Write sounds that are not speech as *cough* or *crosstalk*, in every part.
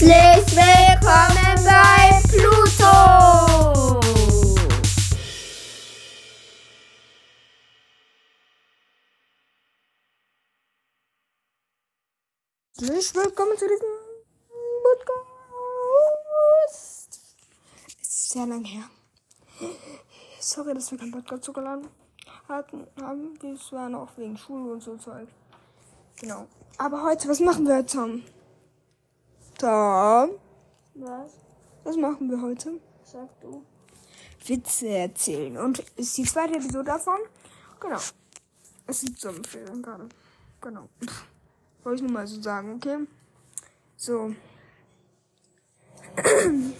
Herzlich willkommen bei Pluto! Herzlich willkommen zu diesem Podcast. Es ist sehr lang her. Sorry, dass wir keinen Podcast hochgeladen hatten. Haben. Das war noch wegen Schule und so Zeug. Genau. Aber heute, was machen wir, Tom? Tom? Was? Was machen wir heute? Sag du. Witze erzählen. Und ist die zweite Episode davon? Genau. Es gibt Sommerferien gerade. Genau. Wollte ich nur mal so sagen, okay? So. *clears throat*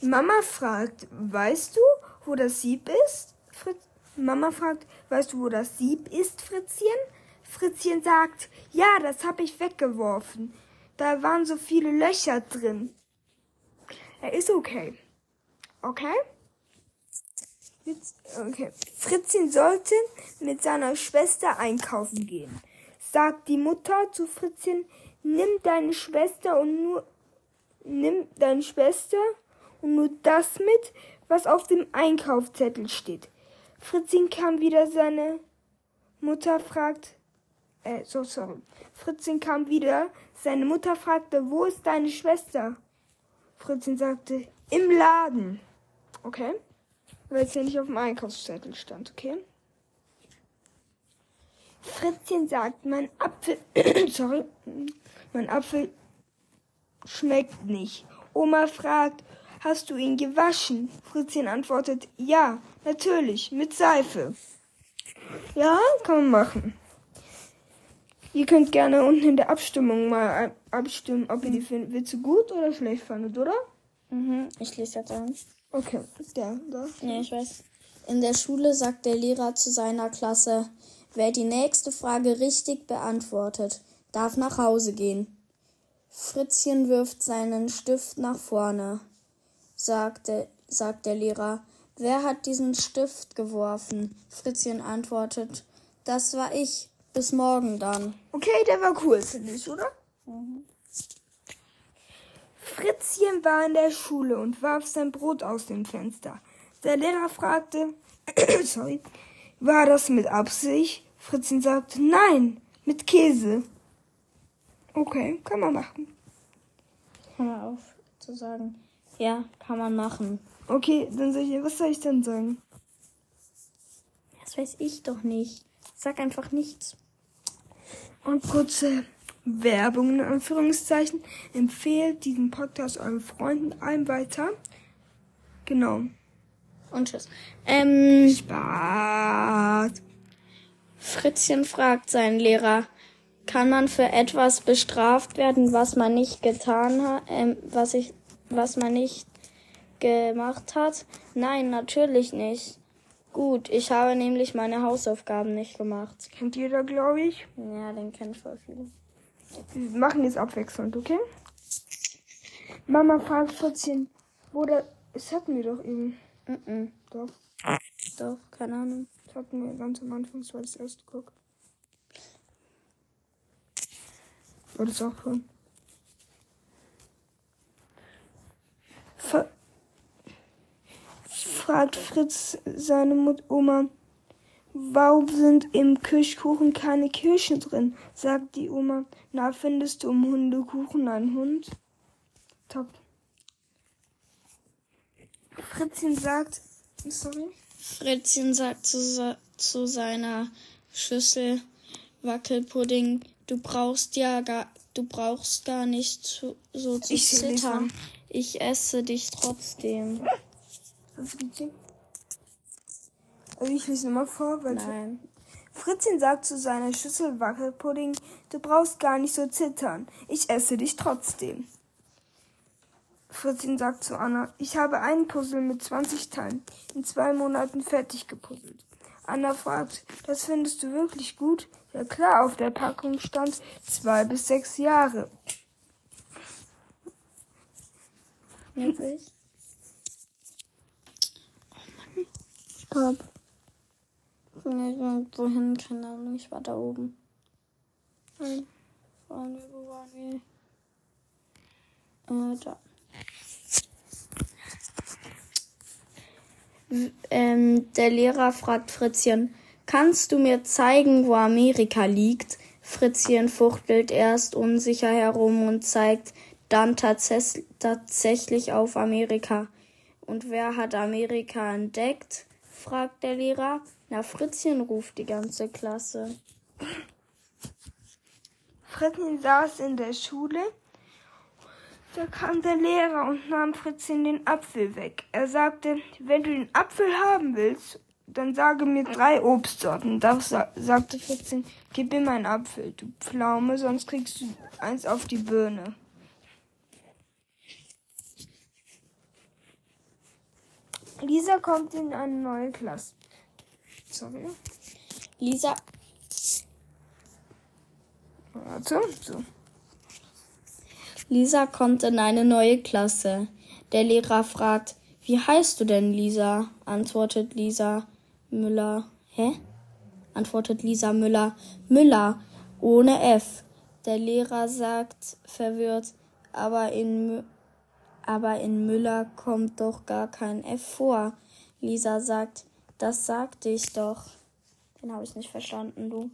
Mama fragt, weißt du, wo das Sieb ist? Fritz Mama fragt, weißt du, wo das Sieb ist, Fritzchen? Fritzchen sagt, ja, das habe ich weggeworfen. Da waren so viele Löcher drin. Er ist okay. Okay? Jetzt, okay. Fritzchen sollte mit seiner Schwester einkaufen gehen. Sagt die Mutter zu Fritzchen, nimm deine Schwester und nur, nimm deine Schwester und nur das mit, was auf dem Einkaufszettel steht. Fritzchen kam wieder seine Mutter fragt, äh, so sorry. Fritzchen kam wieder, seine Mutter fragte, wo ist deine Schwester? Fritzchen sagte, im Laden. Okay? Weil es ja nicht auf dem Einkaufszettel stand, okay? Fritzchen sagt, mein Apfel, *clears throat* sorry, mein Apfel schmeckt nicht. Oma fragt, hast du ihn gewaschen? Fritzchen antwortet, ja, natürlich, mit Seife. Ja, kann man machen. Ihr könnt gerne unten in der Abstimmung mal abstimmen, ob ihr die Witze gut oder schlecht fandet, oder? Mhm, ich lese jetzt an. Okay, der, da. Nee, ich weiß. In der Schule sagt der Lehrer zu seiner Klasse, wer die nächste Frage richtig beantwortet, darf nach Hause gehen. Fritzchen wirft seinen Stift nach vorne, sagte, sagt der Lehrer. Wer hat diesen Stift geworfen? Fritzchen antwortet, das war ich. Bis morgen dann. Okay, der war cool, finde ich, oder? Fritzchen war in der Schule und warf sein Brot aus dem Fenster. Der Lehrer fragte, *clears throat* sorry, war das mit Absicht? Fritzchen sagte, nein, mit Käse. Okay, kann man machen. Hör mal auf zu sagen. Ja, kann man machen. Okay, dann soll ich, was soll ich denn sagen? Das weiß ich doch nicht. Sag einfach nichts. Und kurze Werbung in Anführungszeichen. Empfehlt diesen Podcast euren Freunden allen weiter. Genau. Und tschüss. Ähm, Spaß. Fritzchen fragt seinen Lehrer, kann man für etwas bestraft werden, was man nicht getan hat, ähm, was ich, was man nicht gemacht hat? Nein, natürlich nicht. Gut, ich habe nämlich meine Hausaufgaben nicht gemacht. Kennt jeder, glaube ich. Ja, den kennen voll viele. Wir machen jetzt abwechselnd, okay? Mama fragt Fritzchen, wo der. Das hatten wir doch eben. Mhm. Doch. Doch, keine Ahnung. Das hatten wir ganz am Anfang, das war das erste Guck. War das auch schon? Fragt Fritz seine Mut Oma, warum sind im Kirschkuchen keine Kirschen drin? Sagt die Oma, na findest du im Hundekuchen einen Hund? Top. Fritzchen sagt, sorry, Fritzchen sagt zu, zu seiner Schüssel Wackelpudding, du brauchst ja gar, du brauchst gar nicht zu, so zu Ich zittern. Ich esse dich trotzdem. Also ich lese nochmal vor, weil Nein. Fritzchen sagt zu seiner Schüssel Wackelpudding, du brauchst gar nicht so zittern. Ich esse dich trotzdem. Fritzchen sagt zu Anna, ich habe einen Puzzle mit 20 Teilen in zwei Monaten fertig gepuzzelt. Anna fragt, das findest du wirklich gut? Ja klar, auf der Packung stand zwei bis sechs Jahre. Jetzt ich? Stopp. Wohin? Keine Ahnung, ich war da oben. Nein. Waren wir, wo waren wir? Äh, da. Ähm, der Lehrer fragt Fritzchen, kannst du mir zeigen, wo Amerika liegt? Fritzchen fuchtelt erst unsicher herum und zeigt dann tats tatsächlich auf Amerika. Und wer hat Amerika entdeckt? Fragt der Lehrer. Na, Fritzchen ruft die ganze Klasse. Fritzchen saß in der Schule. Da kam der Lehrer und nahm Fritzchen den Apfel weg. Er sagte, wenn du den Apfel haben willst, dann sage mir drei Obstsorten. Da sa sagte Fritzchen, gib mir meinen Apfel, du Pflaume, sonst kriegst du eins auf die Birne. Lisa kommt in eine neue Klasse. Sorry. Lisa, Warte. So. Lisa kommt in eine neue Klasse. Der Lehrer fragt, wie heißt du denn, Lisa? Antwortet Lisa Müller. Hä? Antwortet Lisa Müller. Müller, ohne F. Der Lehrer sagt verwirrt, aber in, Mü aber in Müller kommt doch gar kein F vor. Lisa sagt, das sagte ich doch. Den habe ich nicht verstanden, du.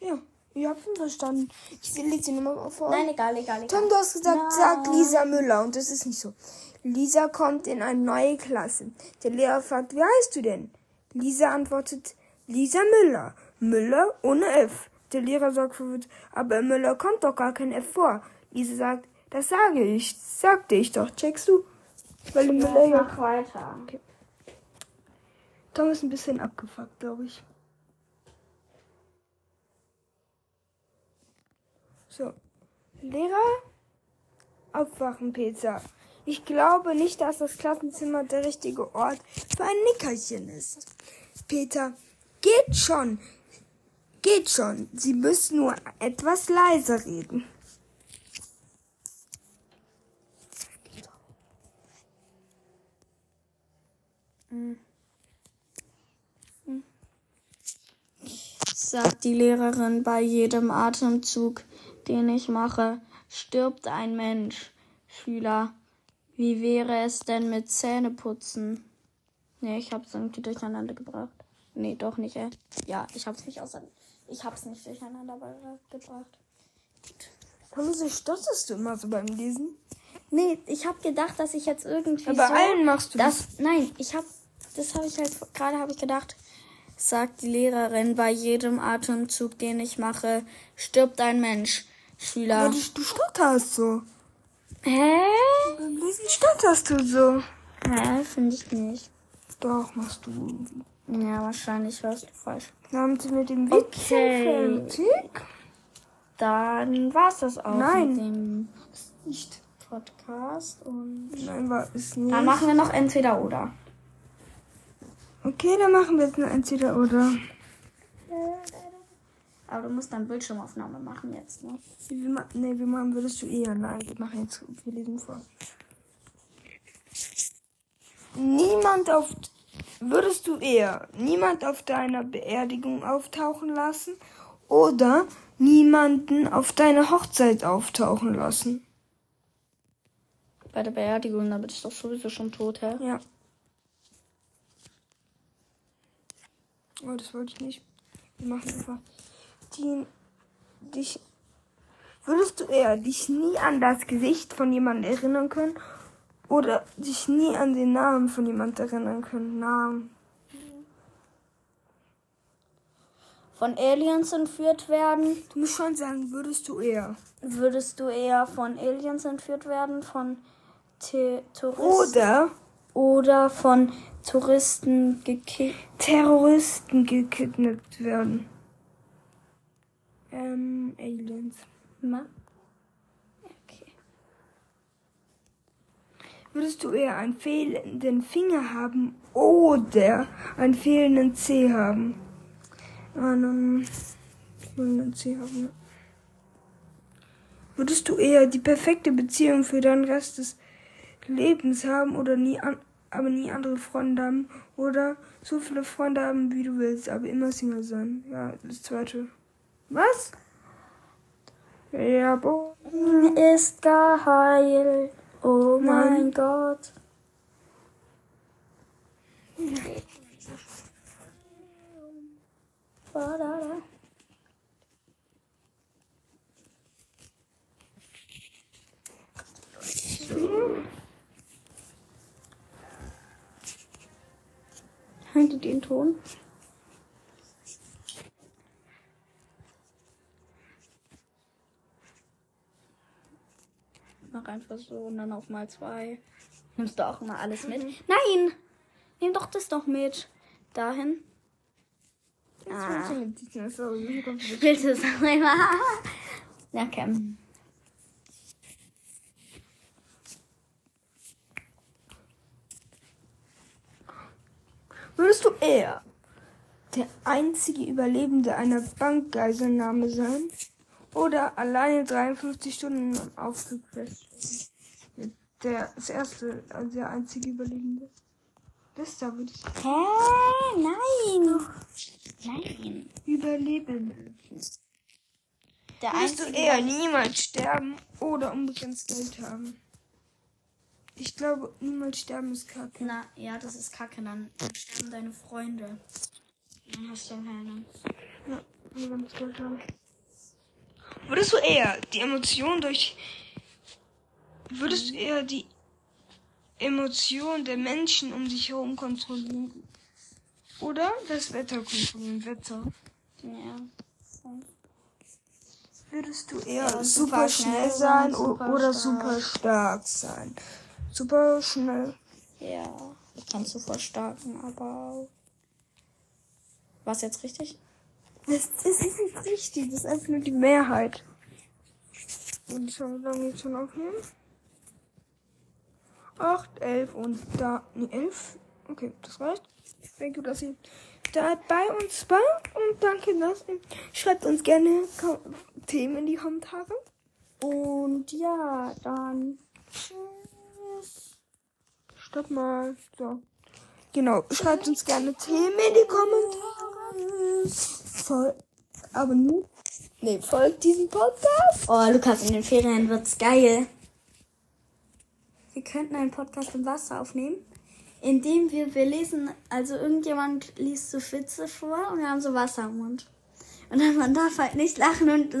Ja, ihr habt ihn verstanden. Ich lese ihn nochmal vor. Nein, egal, egal, egal. Tom, du hast gesagt, Nein. sag Lisa Müller und das ist nicht so. Lisa kommt in eine neue Klasse. Der Lehrer fragt, wie heißt du denn? Lisa antwortet, Lisa Müller. Müller ohne F. Der Lehrer sagt verwirrt, aber in Müller kommt doch gar kein F vor. Lisa sagt, das sage ich, sagte ich doch, checkst du? Weil Müller ja. Mach weiter. Tom ist ein bisschen abgefuckt, glaube ich. So. Lehrer, aufwachen, Peter. Ich glaube nicht, dass das Klassenzimmer der richtige Ort für ein Nickerchen ist. Peter, geht schon. Geht schon. Sie müssen nur etwas leiser reden. Sagt die Lehrerin bei jedem Atemzug, den ich mache, stirbt ein Mensch. Schüler, wie wäre es denn mit Zähneputzen? Nee, ich hab's irgendwie durcheinander gebracht. Nee, doch nicht, ey. Ja, ich hab's nicht auseinander. Ich hab's nicht durcheinander gebracht. Warum so stotterst du immer so beim Lesen? Nee, ich hab gedacht, dass ich jetzt irgendwie Aber so allen machst du das. Nein, ich hab. Das habe ich halt gerade habe ich gedacht. Sagt die Lehrerin bei jedem Atemzug, den ich mache, stirbt ein Mensch. Schüler. Aber du, du stotterst so. Hä? Beim Lesen stotterst du so. Hä? Finde ich nicht. Doch, machst du. Ja, wahrscheinlich hörst du falsch. Haben sie mit dem Witzchen Okay. fertig. Dann war's das auch Nein. mit dem Nicht. Podcast und Nein, war es nicht. dann machen wir noch entweder oder. Okay, dann machen wir jetzt eine entweder oder. Aber du musst dann Bildschirmaufnahme machen jetzt, ne? Wie ma nee, wie machen würdest du eher? Nein, wir machen jetzt, wir lesen vor. Niemand auf, würdest du eher niemand auf deiner Beerdigung auftauchen lassen oder niemanden auf deiner Hochzeit auftauchen lassen? Bei der Beerdigung, da bin ich doch sowieso schon tot, hä? Ja. Oh, das wollte ich nicht. Wir machen einfach die, dich. Würdest du eher dich nie an das Gesicht von jemandem erinnern können oder dich nie an den Namen von jemandem erinnern können? Namen. Von Aliens entführt werden? Du musst schon sagen, würdest du eher. Würdest du eher von Aliens entführt werden? Von T Touristen? Oder Oder von Touristen gekickt? Terroristen gekidnappt werden. Ähm, Aliens. Ma? Okay. Würdest du eher einen fehlenden Finger haben oder einen fehlenden Zeh haben? Einen fehlenden Zeh haben. Würdest du eher die perfekte Beziehung für den Rest des Lebens haben oder nie an, aber nie andere Freunde haben oder so viele Freunde haben, wie du willst, aber immer Single sein? Ja, das zweite. Was? Ja, boah. Ist geheilt. Oh mein Gott. Ba-da-da. Hört ihr den Ton? Mach einfach so und dann auf mal zwei. Nimmst du auch immer alles mit? Nein! Nimm doch das doch mit. Dahin. Ah. Willst du es noch einmal? *laughs* Ja, okay. Würdest du eher der einzige Überlebende einer Bankgeiselnahme sein oder alleine 53 Stunden aufgepresst werden? Der, das erste, also der einzige Überlebende. Das da würde ich Hä? Nein! Nein. Überleben. Der Würdest du eher niemals sterben oder unbegrenzt Geld haben? Ich glaube, niemals sterben ist kacke. Na, ja, das ist kacke. Dann sterben deine Freunde. Dann hast du keine. Ja, unbegrenzt Geld haben. Würdest du eher die Emotion durch. Würdest du eher die Emotion der Menschen um dich herum kontrollieren? Oder das Wetter kontrollieren? Wetter. Ja. Würdest du eher Ja, super super schnell sein super oder stark. super stark sein? Super schnell. Ja. Kannst du verstärken, aber. Was jetzt richtig? Das ist nicht richtig, das ist einfach nur die Mehrheit. Und schon lange jetzt schon aufnehmen? 8, 11 und da. Nee, 11. Okay, das reicht. Danke, dass ihr da bei uns wart und danke, dass ihr. Schreibt uns gerne Themen in die Kommentare. Und ja, dann. Tschüss. Stopp mal. So. Genau, schreibt uns gerne Themen in die Kommentare. Voll. Abonniert. Nee, folgt diesem Podcast. Oh, Lukas, in den Ferien wird's geil. Wir könnten einen Podcast im Wasser aufnehmen, indem wir, wir lesen, also irgendjemand liest so Witze vor und wir haben so Wasser im Mund. Und dann man darf halt nicht lachen und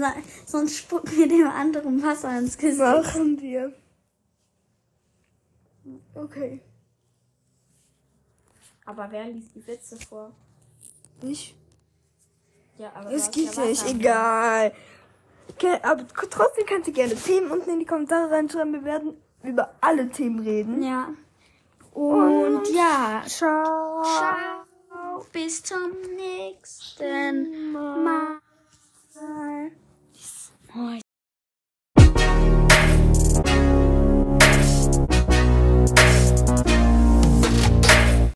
sonst spucken wir dem anderen Wasser ins Gesicht. Machen wir. Okay. Aber wer liest die Witze vor? Ich. Ja, aber. Es geht ja nicht, egal. Okay, aber trotzdem könnt ihr gerne Themen unten in die Kommentare reinschreiben. Wir werden über alle Themen reden. Ja. Und, Und ja. Ciao. Ciao. Bis zum nächsten Mal. Mal. Oh,